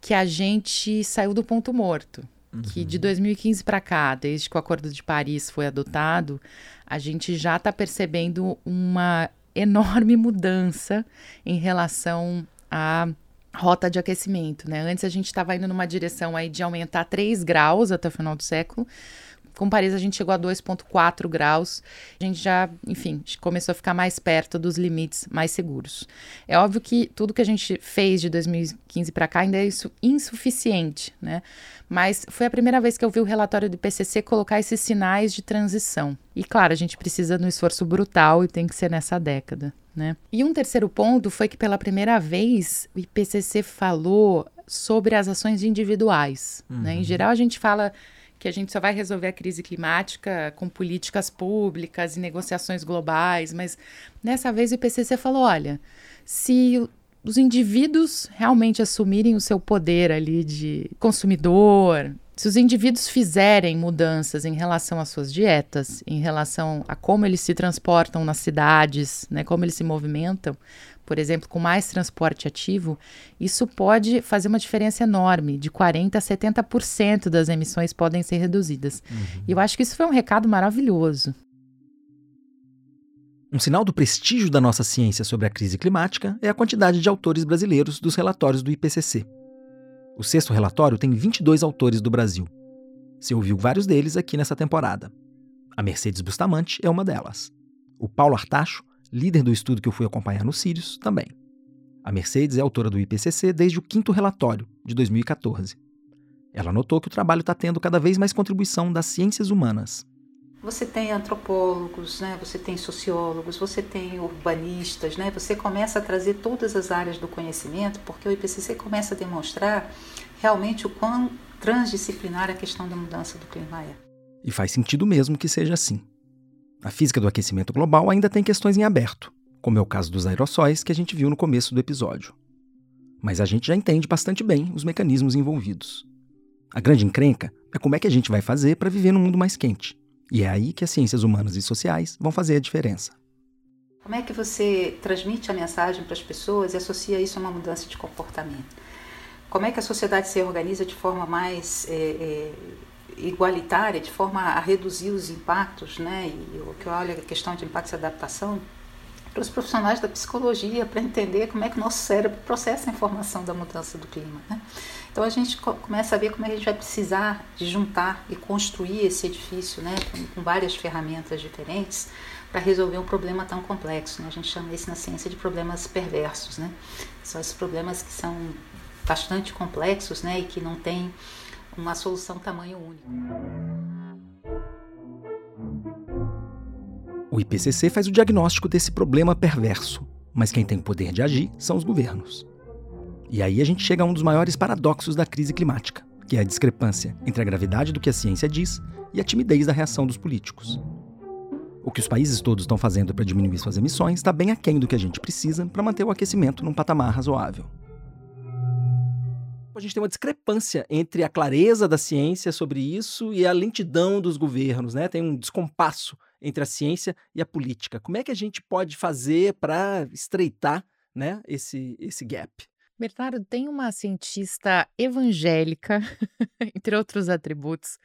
que a gente saiu do ponto morto. Uhum. Que de 2015 para cá, desde que o Acordo de Paris foi adotado, a gente já está percebendo uma enorme mudança em relação à rota de aquecimento, né? Antes a gente estava indo numa direção aí de aumentar 3 graus até o final do século. Com Paris a gente chegou a 2,4 graus. A gente já, enfim, começou a ficar mais perto dos limites mais seguros. É óbvio que tudo que a gente fez de 2015 para cá ainda é isso insuficiente, né? Mas foi a primeira vez que eu vi o relatório do IPCC colocar esses sinais de transição. E claro, a gente precisa de um esforço brutal e tem que ser nessa década. Né? E um terceiro ponto foi que pela primeira vez o IPCC falou sobre as ações individuais. Uhum. Né? Em uhum. geral, a gente fala que a gente só vai resolver a crise climática com políticas públicas e negociações globais, mas dessa vez o IPCC falou: olha, se os indivíduos realmente assumirem o seu poder ali de consumidor, se os indivíduos fizerem mudanças em relação às suas dietas, em relação a como eles se transportam nas cidades, né, como eles se movimentam, por exemplo, com mais transporte ativo, isso pode fazer uma diferença enorme. De 40% a 70% das emissões podem ser reduzidas. Uhum. E eu acho que isso foi um recado maravilhoso. Um sinal do prestígio da nossa ciência sobre a crise climática é a quantidade de autores brasileiros dos relatórios do IPCC. O sexto relatório tem 22 autores do Brasil. Você ouviu vários deles aqui nessa temporada. A Mercedes Bustamante é uma delas. O Paulo Artacho líder do estudo que eu fui acompanhar no Sirius, também. A Mercedes é autora do IPCC desde o quinto relatório, de 2014. Ela notou que o trabalho está tendo cada vez mais contribuição das ciências humanas. Você tem antropólogos, né? você tem sociólogos, você tem urbanistas, né? você começa a trazer todas as áreas do conhecimento, porque o IPCC começa a demonstrar realmente o quão transdisciplinar a questão da mudança do clima é. E faz sentido mesmo que seja assim. A física do aquecimento global ainda tem questões em aberto, como é o caso dos aerossóis que a gente viu no começo do episódio. Mas a gente já entende bastante bem os mecanismos envolvidos. A grande encrenca é como é que a gente vai fazer para viver num mundo mais quente. E é aí que as ciências humanas e sociais vão fazer a diferença. Como é que você transmite a mensagem para as pessoas e associa isso a uma mudança de comportamento? Como é que a sociedade se organiza de forma mais é, é, igualitária, de forma a reduzir os impactos, né? E o que eu olho a questão de impactos e adaptação, para os profissionais da psicologia, para entender como é que o nosso cérebro processa a informação da mudança do clima. Né? Então a gente começa a ver como é que a gente vai precisar de juntar e construir esse edifício né, com várias ferramentas diferentes para resolver um problema tão complexo. Né? A gente chama isso na ciência de problemas perversos. Né? São esses problemas que são bastante complexos né, e que não têm uma solução tamanho único. O IPCC faz o diagnóstico desse problema perverso, mas quem tem o poder de agir são os governos. E aí a gente chega a um dos maiores paradoxos da crise climática, que é a discrepância entre a gravidade do que a ciência diz e a timidez da reação dos políticos. O que os países todos estão fazendo para diminuir suas emissões está bem aquém do que a gente precisa para manter o aquecimento num patamar razoável. A gente tem uma discrepância entre a clareza da ciência sobre isso e a lentidão dos governos, né? Tem um descompasso entre a ciência e a política. Como é que a gente pode fazer para estreitar né, esse, esse gap? Bernardo, tem uma cientista evangélica, entre outros atributos,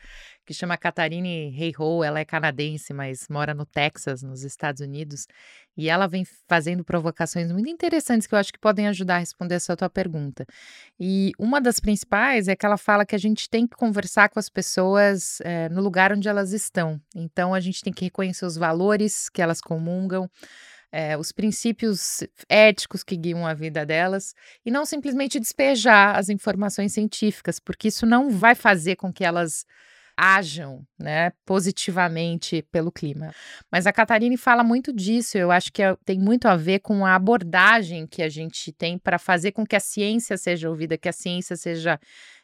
que chama Catarine Hayhoe. Ela é canadense, mas mora no Texas, nos Estados Unidos. E ela vem fazendo provocações muito interessantes que eu acho que podem ajudar a responder essa tua pergunta. E uma das principais é que ela fala que a gente tem que conversar com as pessoas é, no lugar onde elas estão. Então, a gente tem que reconhecer os valores que elas comungam é, os princípios éticos que guiam a vida delas e não simplesmente despejar as informações científicas, porque isso não vai fazer com que elas ajam né, positivamente pelo clima. Mas a Catarine fala muito disso, eu acho que é, tem muito a ver com a abordagem que a gente tem para fazer com que a ciência seja ouvida, que a ciência seja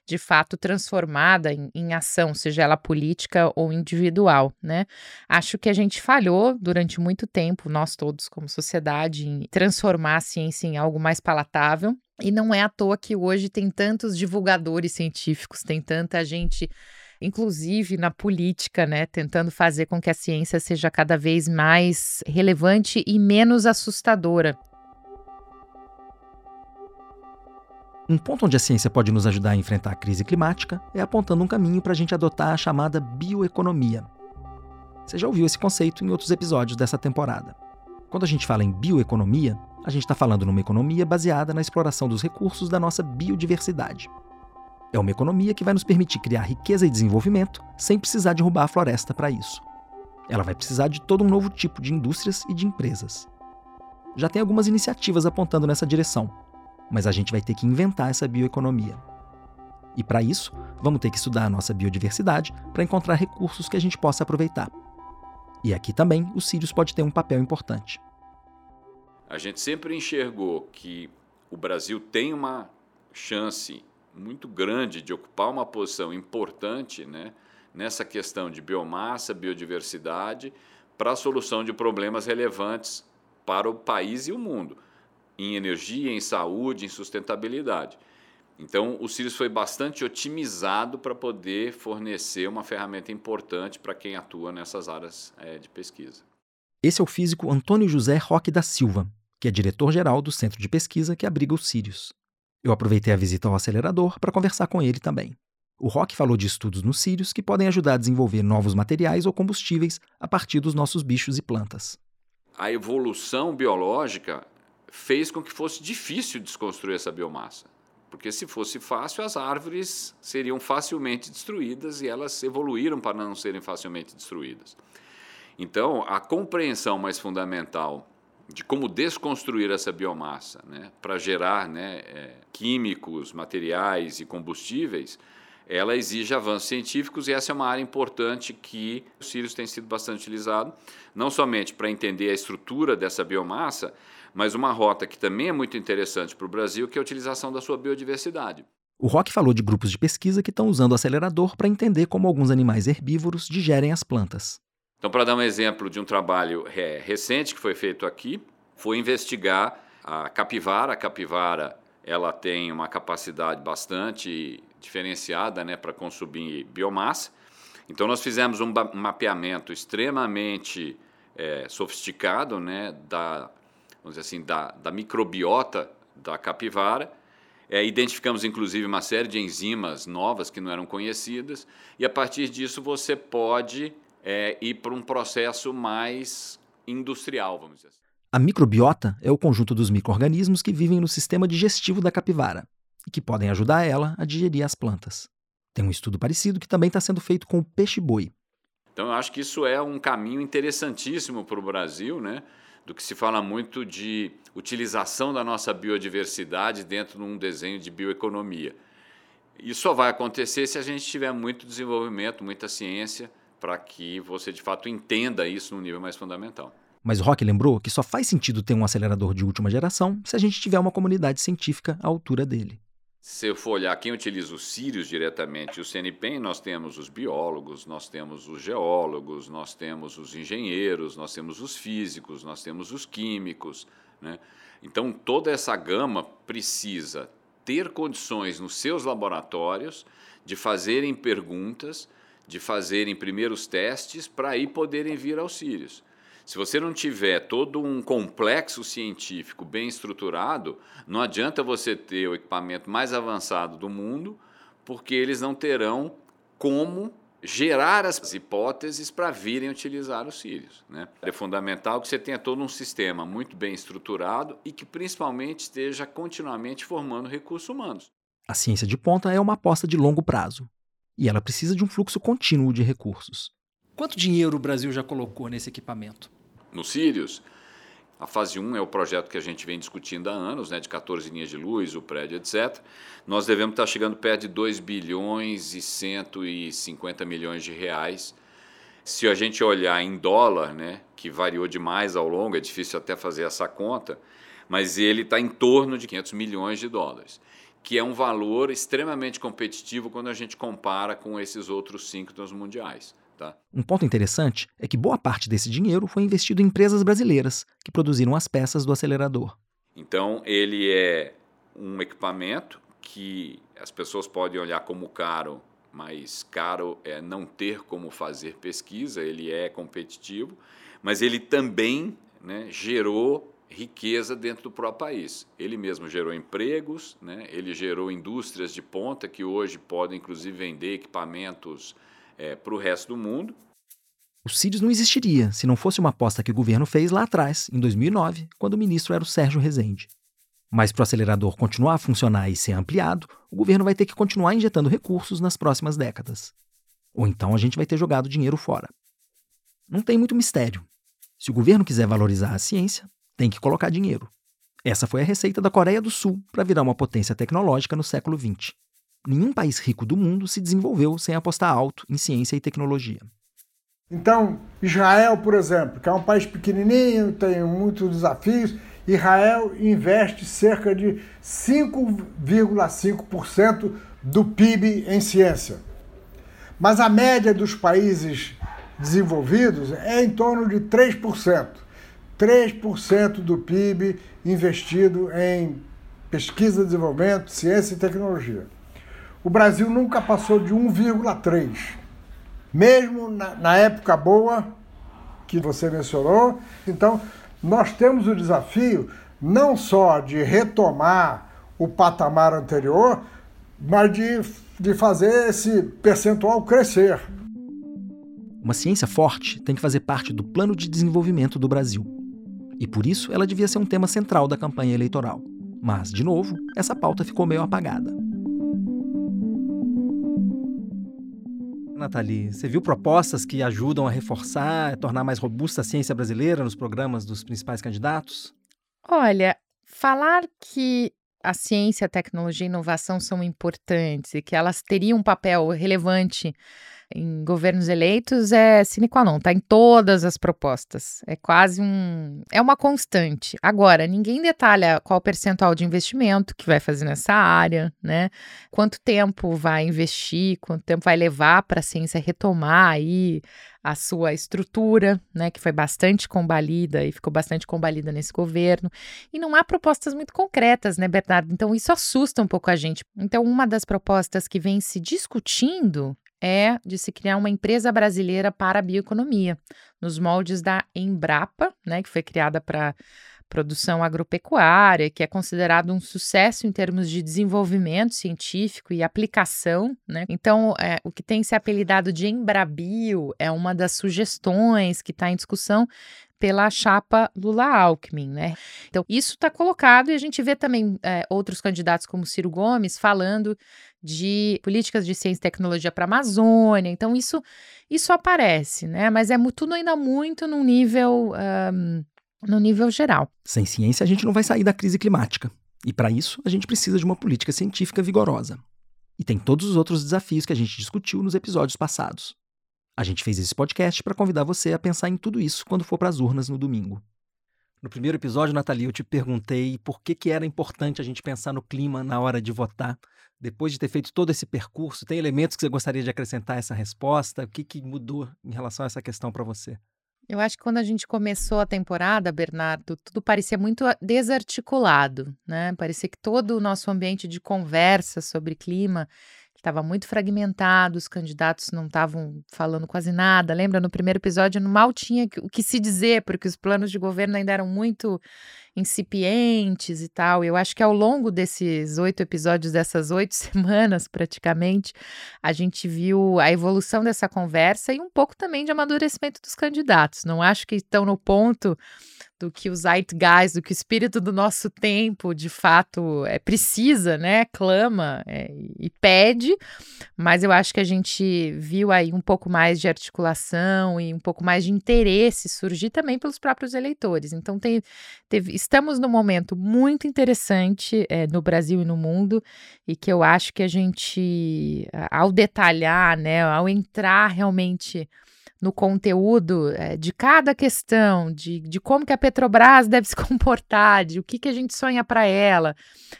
de fato transformada em, em, ação, seja ela política ou individual, né? Acho que a gente falhou durante muito tempo, nós todos como sociedade, em transformar a ciência em algo mais palatável. E não é à toa que hoje tem tantos divulgadores científicos, tem tanta gente inclusive na política, né, tentando fazer com que a ciência seja cada vez mais relevante e menos assustadora. Um ponto onde a ciência pode nos ajudar a enfrentar a crise climática é apontando um caminho para a gente adotar a chamada bioeconomia. Você já ouviu esse conceito em outros episódios dessa temporada. Quando a gente fala em bioeconomia, a gente está falando numa economia baseada na exploração dos recursos da nossa biodiversidade. É uma economia que vai nos permitir criar riqueza e desenvolvimento sem precisar derrubar a floresta para isso. Ela vai precisar de todo um novo tipo de indústrias e de empresas. Já tem algumas iniciativas apontando nessa direção, mas a gente vai ter que inventar essa bioeconomia. E para isso, vamos ter que estudar a nossa biodiversidade para encontrar recursos que a gente possa aproveitar. E aqui também o Sirius pode ter um papel importante. A gente sempre enxergou que o Brasil tem uma chance muito grande de ocupar uma posição importante né, nessa questão de biomassa, biodiversidade, para a solução de problemas relevantes para o país e o mundo em energia, em saúde, em sustentabilidade. Então, o Sirius foi bastante otimizado para poder fornecer uma ferramenta importante para quem atua nessas áreas é, de pesquisa. Esse é o físico Antônio José Roque da Silva, que é diretor-geral do centro de pesquisa que abriga o Sirius. Eu aproveitei a visita ao acelerador para conversar com ele também. O Rock falou de estudos nos Sirius que podem ajudar a desenvolver novos materiais ou combustíveis a partir dos nossos bichos e plantas. A evolução biológica fez com que fosse difícil desconstruir essa biomassa. Porque se fosse fácil, as árvores seriam facilmente destruídas e elas evoluíram para não serem facilmente destruídas. Então, a compreensão mais fundamental de como desconstruir essa biomassa né, para gerar né, é, químicos, materiais e combustíveis, ela exige avanços científicos e essa é uma área importante que o Sirius tem sido bastante utilizado, não somente para entender a estrutura dessa biomassa, mas uma rota que também é muito interessante para o Brasil, que é a utilização da sua biodiversidade. O Rock falou de grupos de pesquisa que estão usando o acelerador para entender como alguns animais herbívoros digerem as plantas. Então, para dar um exemplo de um trabalho é, recente que foi feito aqui, foi investigar a capivara. A capivara ela tem uma capacidade bastante diferenciada né, para consumir biomassa. Então, nós fizemos um mapeamento extremamente é, sofisticado né, da, vamos dizer assim, da, da microbiota da capivara. É, identificamos inclusive uma série de enzimas novas que não eram conhecidas, e a partir disso você pode é, ir para um processo mais industrial, vamos dizer assim. A microbiota é o conjunto dos micro-organismos que vivem no sistema digestivo da capivara e que podem ajudar ela a digerir as plantas. Tem um estudo parecido que também está sendo feito com o peixe-boi. Então, eu acho que isso é um caminho interessantíssimo para o Brasil, né? do que se fala muito de utilização da nossa biodiversidade dentro de um desenho de bioeconomia. Isso só vai acontecer se a gente tiver muito desenvolvimento, muita ciência, para que você de fato entenda isso no nível mais fundamental. Mas Rock lembrou que só faz sentido ter um acelerador de última geração se a gente tiver uma comunidade científica à altura dele. Se eu for olhar quem utiliza os Sirius diretamente, o CNPEM, nós temos os biólogos, nós temos os geólogos, nós temos os engenheiros, nós temos os físicos, nós temos os químicos. Né? Então, toda essa gama precisa ter condições nos seus laboratórios de fazerem perguntas, de fazerem primeiros testes para aí poderem vir aos Sirius. Se você não tiver todo um complexo científico bem estruturado, não adianta você ter o equipamento mais avançado do mundo, porque eles não terão como gerar as hipóteses para virem utilizar os cílios. Né? É fundamental que você tenha todo um sistema muito bem estruturado e que principalmente esteja continuamente formando recursos humanos. A ciência de ponta é uma aposta de longo prazo e ela precisa de um fluxo contínuo de recursos. Quanto dinheiro o Brasil já colocou nesse equipamento? no Sirius. A fase 1 é o projeto que a gente vem discutindo há anos, né, de 14 linhas de luz, o prédio, etc. Nós devemos estar chegando perto de 2 bilhões e 150 milhões de reais. Se a gente olhar em dólar, né, que variou demais ao longo, é difícil até fazer essa conta, mas ele está em torno de 500 milhões de dólares, que é um valor extremamente competitivo quando a gente compara com esses outros síncronos mundiais. Tá? Um ponto interessante é que boa parte desse dinheiro foi investido em empresas brasileiras que produziram as peças do acelerador. Então, ele é um equipamento que as pessoas podem olhar como caro, mas caro é não ter como fazer pesquisa, ele é competitivo, mas ele também né, gerou riqueza dentro do próprio país. Ele mesmo gerou empregos, né, ele gerou indústrias de ponta que hoje podem, inclusive, vender equipamentos é, para o resto do mundo. O Sirius não existiria se não fosse uma aposta que o governo fez lá atrás, em 2009, quando o ministro era o Sérgio Rezende. Mas para o acelerador continuar a funcionar e ser ampliado, o governo vai ter que continuar injetando recursos nas próximas décadas. Ou então a gente vai ter jogado dinheiro fora. Não tem muito mistério. Se o governo quiser valorizar a ciência, tem que colocar dinheiro. Essa foi a receita da Coreia do Sul para virar uma potência tecnológica no século XX. Nenhum país rico do mundo se desenvolveu sem apostar alto em ciência e tecnologia. Então, Israel, por exemplo, que é um país pequenininho, tem muitos desafios, Israel investe cerca de 5,5% do PIB em ciência. Mas a média dos países desenvolvidos é em torno de 3%. 3% do PIB investido em pesquisa, desenvolvimento, ciência e tecnologia o Brasil nunca passou de 1,3. Mesmo na, na, época boa que você mencionou. Então, nós temos o desafio não só de retomar o patamar anterior, mas de, de fazer esse percentual crescer. Uma ciência forte tem que fazer parte do plano de desenvolvimento do Brasil. E por isso ela devia ser um tema central da campanha eleitoral. Mas, de novo, essa pauta ficou meio apagada. Nathalie, você viu propostas que ajudam a reforçar, a tornar mais robusta a ciência brasileira nos programas dos principais candidatos? Olha, falar que a ciência, a tecnologia e a inovação são importantes e que elas teriam um papel relevante em governos eleitos é sine qua non, está em todas as propostas. É quase um. É uma constante. Agora, ninguém detalha qual percentual de investimento que vai fazer nessa área, né? Quanto tempo vai investir, quanto tempo vai levar para a ciência retomar aí a sua estrutura, né, que foi bastante combalida e ficou bastante combalida nesse governo. E não há propostas muito concretas, né, Bernardo? Então isso assusta um pouco a gente. Então uma das propostas que vem se discutindo é de se criar uma empresa brasileira para a bioeconomia, nos moldes da Embrapa, né, que foi criada para produção agropecuária, que é considerado um sucesso em termos de desenvolvimento científico e aplicação. Né? Então, é, o que tem se apelidado de Embrabio é uma das sugestões que está em discussão pela chapa Lula-Alckmin, né? Então, isso está colocado e a gente vê também é, outros candidatos como Ciro Gomes falando de políticas de ciência e tecnologia para a Amazônia. Então, isso, isso aparece, né? Mas é tudo ainda muito num nível um, no nível geral. Sem ciência, a gente não vai sair da crise climática. E para isso, a gente precisa de uma política científica vigorosa. E tem todos os outros desafios que a gente discutiu nos episódios passados. A gente fez esse podcast para convidar você a pensar em tudo isso quando for para as urnas no domingo. No primeiro episódio, Nathalie, eu te perguntei por que, que era importante a gente pensar no clima na hora de votar. Depois de ter feito todo esse percurso, tem elementos que você gostaria de acrescentar a essa resposta? O que, que mudou em relação a essa questão para você? Eu acho que quando a gente começou a temporada, Bernardo, tudo parecia muito desarticulado, né? Parecia que todo o nosso ambiente de conversa sobre clima estava muito fragmentado, os candidatos não estavam falando quase nada. Lembra, no primeiro episódio, mal tinha o que se dizer, porque os planos de governo ainda eram muito incipientes e tal. Eu acho que ao longo desses oito episódios, dessas oito semanas praticamente, a gente viu a evolução dessa conversa e um pouco também de amadurecimento dos candidatos. Não acho que estão no ponto do que o zeitgeist, do que o espírito do nosso tempo, de fato, é precisa, né? Clama é, e pede, mas eu acho que a gente viu aí um pouco mais de articulação e um pouco mais de interesse surgir também pelos próprios eleitores. Então, tem, teve, estamos num momento muito interessante é, no Brasil e no mundo e que eu acho que a gente, ao detalhar, né, ao entrar realmente no conteúdo é, de cada questão, de, de como que a Petrobras deve se comportar, de o que, que a gente sonha para ela,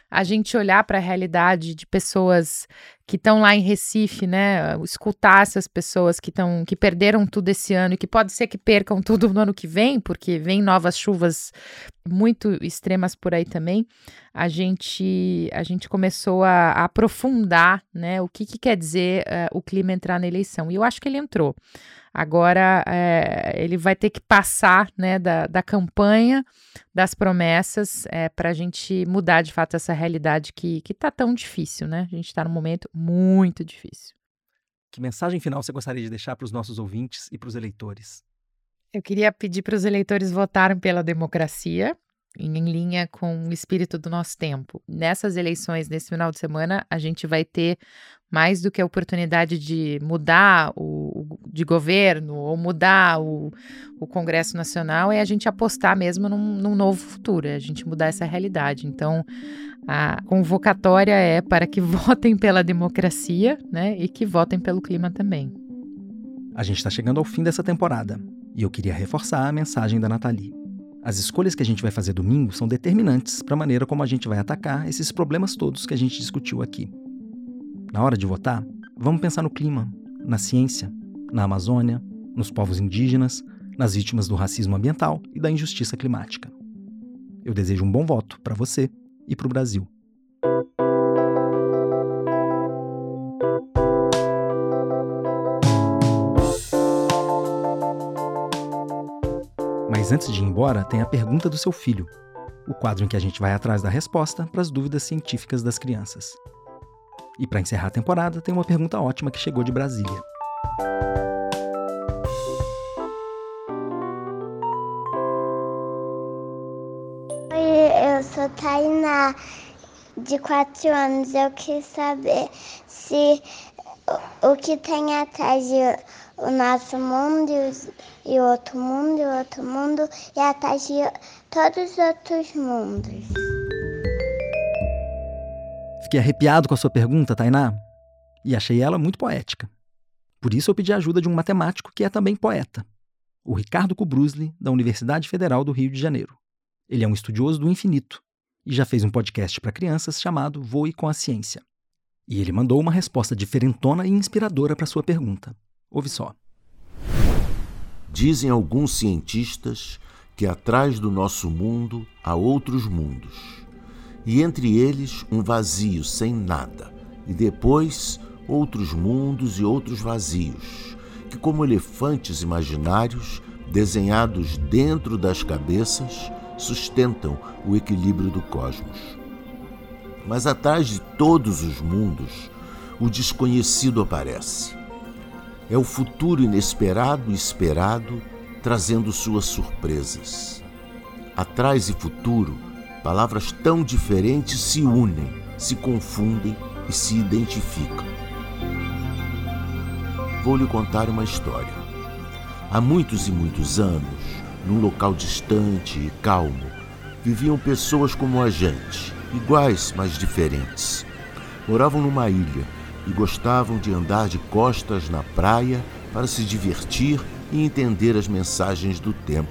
a gente olhar para a realidade de pessoas que estão lá em Recife, né? Escutar essas pessoas que estão que perderam tudo esse ano e que pode ser que percam tudo no ano que vem, porque vem novas chuvas muito extremas por aí também. A gente a gente começou a, a aprofundar, né? O que, que quer dizer uh, o clima entrar na eleição. E eu acho que ele entrou. Agora é, ele vai ter que passar né, da, da campanha, das promessas, é, para a gente mudar de fato essa realidade que está tão difícil, né? A gente está num momento muito difícil. Que mensagem final você gostaria de deixar para os nossos ouvintes e para os eleitores? Eu queria pedir para os eleitores votarem pela democracia, em linha com o espírito do nosso tempo. Nessas eleições, nesse final de semana, a gente vai ter mais do que a oportunidade de mudar o, de governo ou mudar o, o Congresso Nacional, é a gente apostar mesmo num, num novo futuro, é a gente mudar essa realidade. Então, a convocatória é para que votem pela democracia né, e que votem pelo clima também. A gente está chegando ao fim dessa temporada e eu queria reforçar a mensagem da Nathalie. As escolhas que a gente vai fazer domingo são determinantes para a maneira como a gente vai atacar esses problemas todos que a gente discutiu aqui. Na hora de votar, vamos pensar no clima, na ciência, na Amazônia, nos povos indígenas, nas vítimas do racismo ambiental e da injustiça climática. Eu desejo um bom voto para você e para o Brasil. Mas antes de ir embora, tem a pergunta do seu filho, o quadro em que a gente vai atrás da resposta para as dúvidas científicas das crianças. E para encerrar a temporada, tem uma pergunta ótima que chegou de Brasília. Oi, eu sou Tainá, de 4 anos. Eu quis saber se o que tem atrás de o nosso mundo e o outro mundo e o outro mundo e atrás todos os outros mundos. Fiquei arrepiado com a sua pergunta, Tainá, e achei ela muito poética. Por isso eu pedi a ajuda de um matemático que é também poeta, o Ricardo Kubrusli, da Universidade Federal do Rio de Janeiro. Ele é um estudioso do infinito e já fez um podcast para crianças chamado Voe com a Ciência. E ele mandou uma resposta diferentona e inspiradora para sua pergunta. Ouve só. Dizem alguns cientistas que atrás do nosso mundo há outros mundos, e entre eles um vazio sem nada, e depois outros mundos e outros vazios, que, como elefantes imaginários desenhados dentro das cabeças, sustentam o equilíbrio do cosmos. Mas atrás de todos os mundos, o desconhecido aparece. É o futuro inesperado e esperado trazendo suas surpresas. Atrás e futuro, palavras tão diferentes se unem, se confundem e se identificam. Vou lhe contar uma história. Há muitos e muitos anos, num local distante e calmo, viviam pessoas como a gente, iguais, mas diferentes. Moravam numa ilha e gostavam de andar de costas na praia para se divertir e entender as mensagens do tempo.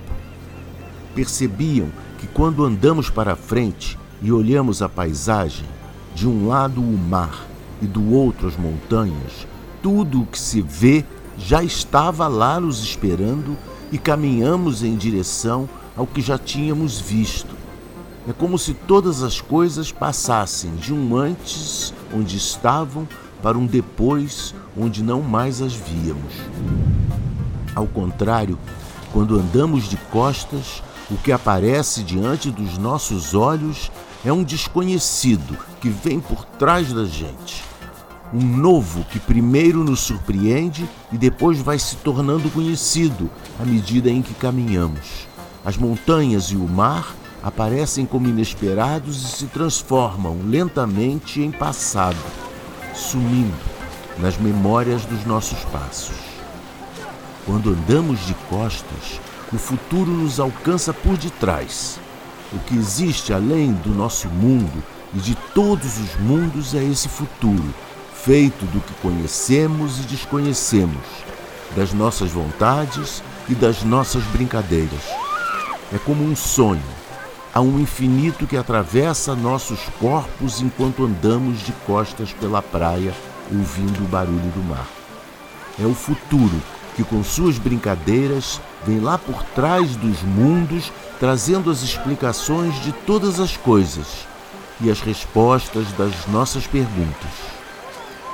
Percebiam que quando andamos para frente e olhamos a paisagem, de um lado o mar e do outro as montanhas, tudo o que se vê já estava lá nos esperando e caminhamos em direção ao que já tínhamos visto. É como se todas as coisas passassem de um antes onde estavam para um depois onde não mais as víamos. Ao contrário, quando andamos de costas, o que aparece diante dos nossos olhos é um desconhecido que vem por trás da gente. Um novo que primeiro nos surpreende e depois vai se tornando conhecido à medida em que caminhamos. As montanhas e o mar aparecem como inesperados e se transformam lentamente em passado, sumindo nas memórias dos nossos passos. Quando andamos de costas, o futuro nos alcança por detrás. O que existe além do nosso mundo e de todos os mundos é esse futuro, feito do que conhecemos e desconhecemos, das nossas vontades e das nossas brincadeiras. É como um sonho. Há um infinito que atravessa nossos corpos enquanto andamos de costas pela praia, ouvindo o barulho do mar. É o futuro que, com suas brincadeiras, vem lá por trás dos mundos, trazendo as explicações de todas as coisas e as respostas das nossas perguntas.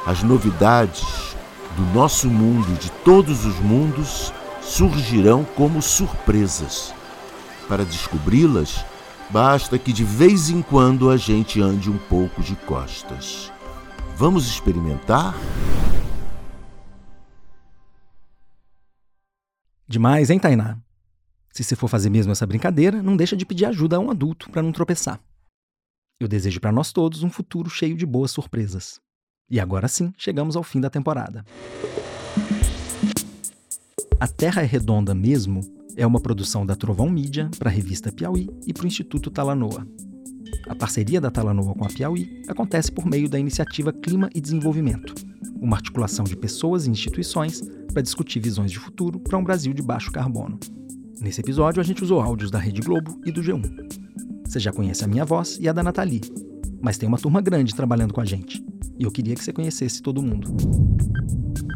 As novidades do nosso mundo e de todos os mundos surgirão como surpresas. Para descobri-las, basta que de vez em quando a gente ande um pouco de costas. Vamos experimentar? Demais, hein, Tainá? Se você for fazer mesmo essa brincadeira, não deixa de pedir ajuda a um adulto para não tropeçar. Eu desejo para nós todos um futuro cheio de boas surpresas. E agora sim, chegamos ao fim da temporada. A Terra é Redonda Mesmo é uma produção da Trovão Mídia para a revista Piauí e para o Instituto Talanoa. A parceria da Talanoa com a Piauí acontece por meio da iniciativa Clima e Desenvolvimento, uma articulação de pessoas e instituições para discutir visões de futuro para um Brasil de baixo carbono. Nesse episódio, a gente usou áudios da Rede Globo e do G1. Você já conhece a minha voz e a da Nathalie, mas tem uma turma grande trabalhando com a gente, e eu queria que você conhecesse todo mundo.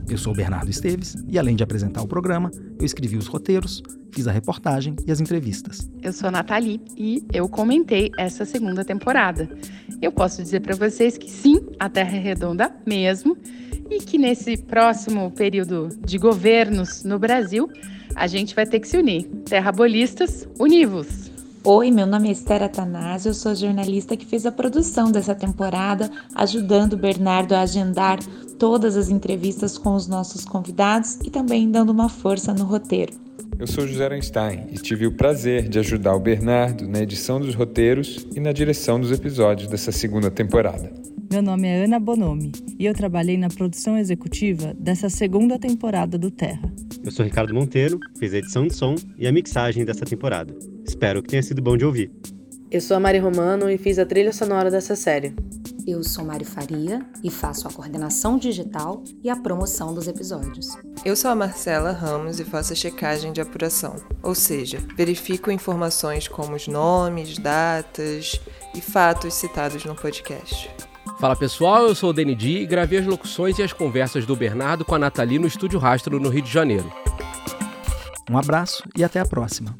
Eu sou o Bernardo Esteves e, além de apresentar o programa, eu escrevi os roteiros, fiz a reportagem e as entrevistas. Eu sou a Nathalie e eu comentei essa segunda temporada. Eu posso dizer para vocês que sim, a Terra é redonda mesmo e que nesse próximo período de governos no Brasil, a gente vai ter que se unir. Terrabolistas, univos! Oi, meu nome é Esther Atanásio, eu sou jornalista que fez a produção dessa temporada, ajudando o Bernardo a agendar todas as entrevistas com os nossos convidados e também dando uma força no roteiro. Eu sou José Einstein e tive o prazer de ajudar o Bernardo na edição dos roteiros e na direção dos episódios dessa segunda temporada. Meu nome é Ana Bonomi e eu trabalhei na produção executiva dessa segunda temporada do Terra. Eu sou Ricardo Monteiro, fiz a edição de som e a mixagem dessa temporada. Espero que tenha sido bom de ouvir. Eu sou a Mari Romano e fiz a trilha sonora dessa série. Eu sou Mari Faria e faço a coordenação digital e a promoção dos episódios. Eu sou a Marcela Ramos e faço a checagem de apuração, ou seja, verifico informações como os nomes, datas e fatos citados no podcast. Fala pessoal, eu sou o Denidi e gravei as locuções e as conversas do Bernardo com a Nathalie no Estúdio Rastro, no Rio de Janeiro. Um abraço e até a próxima.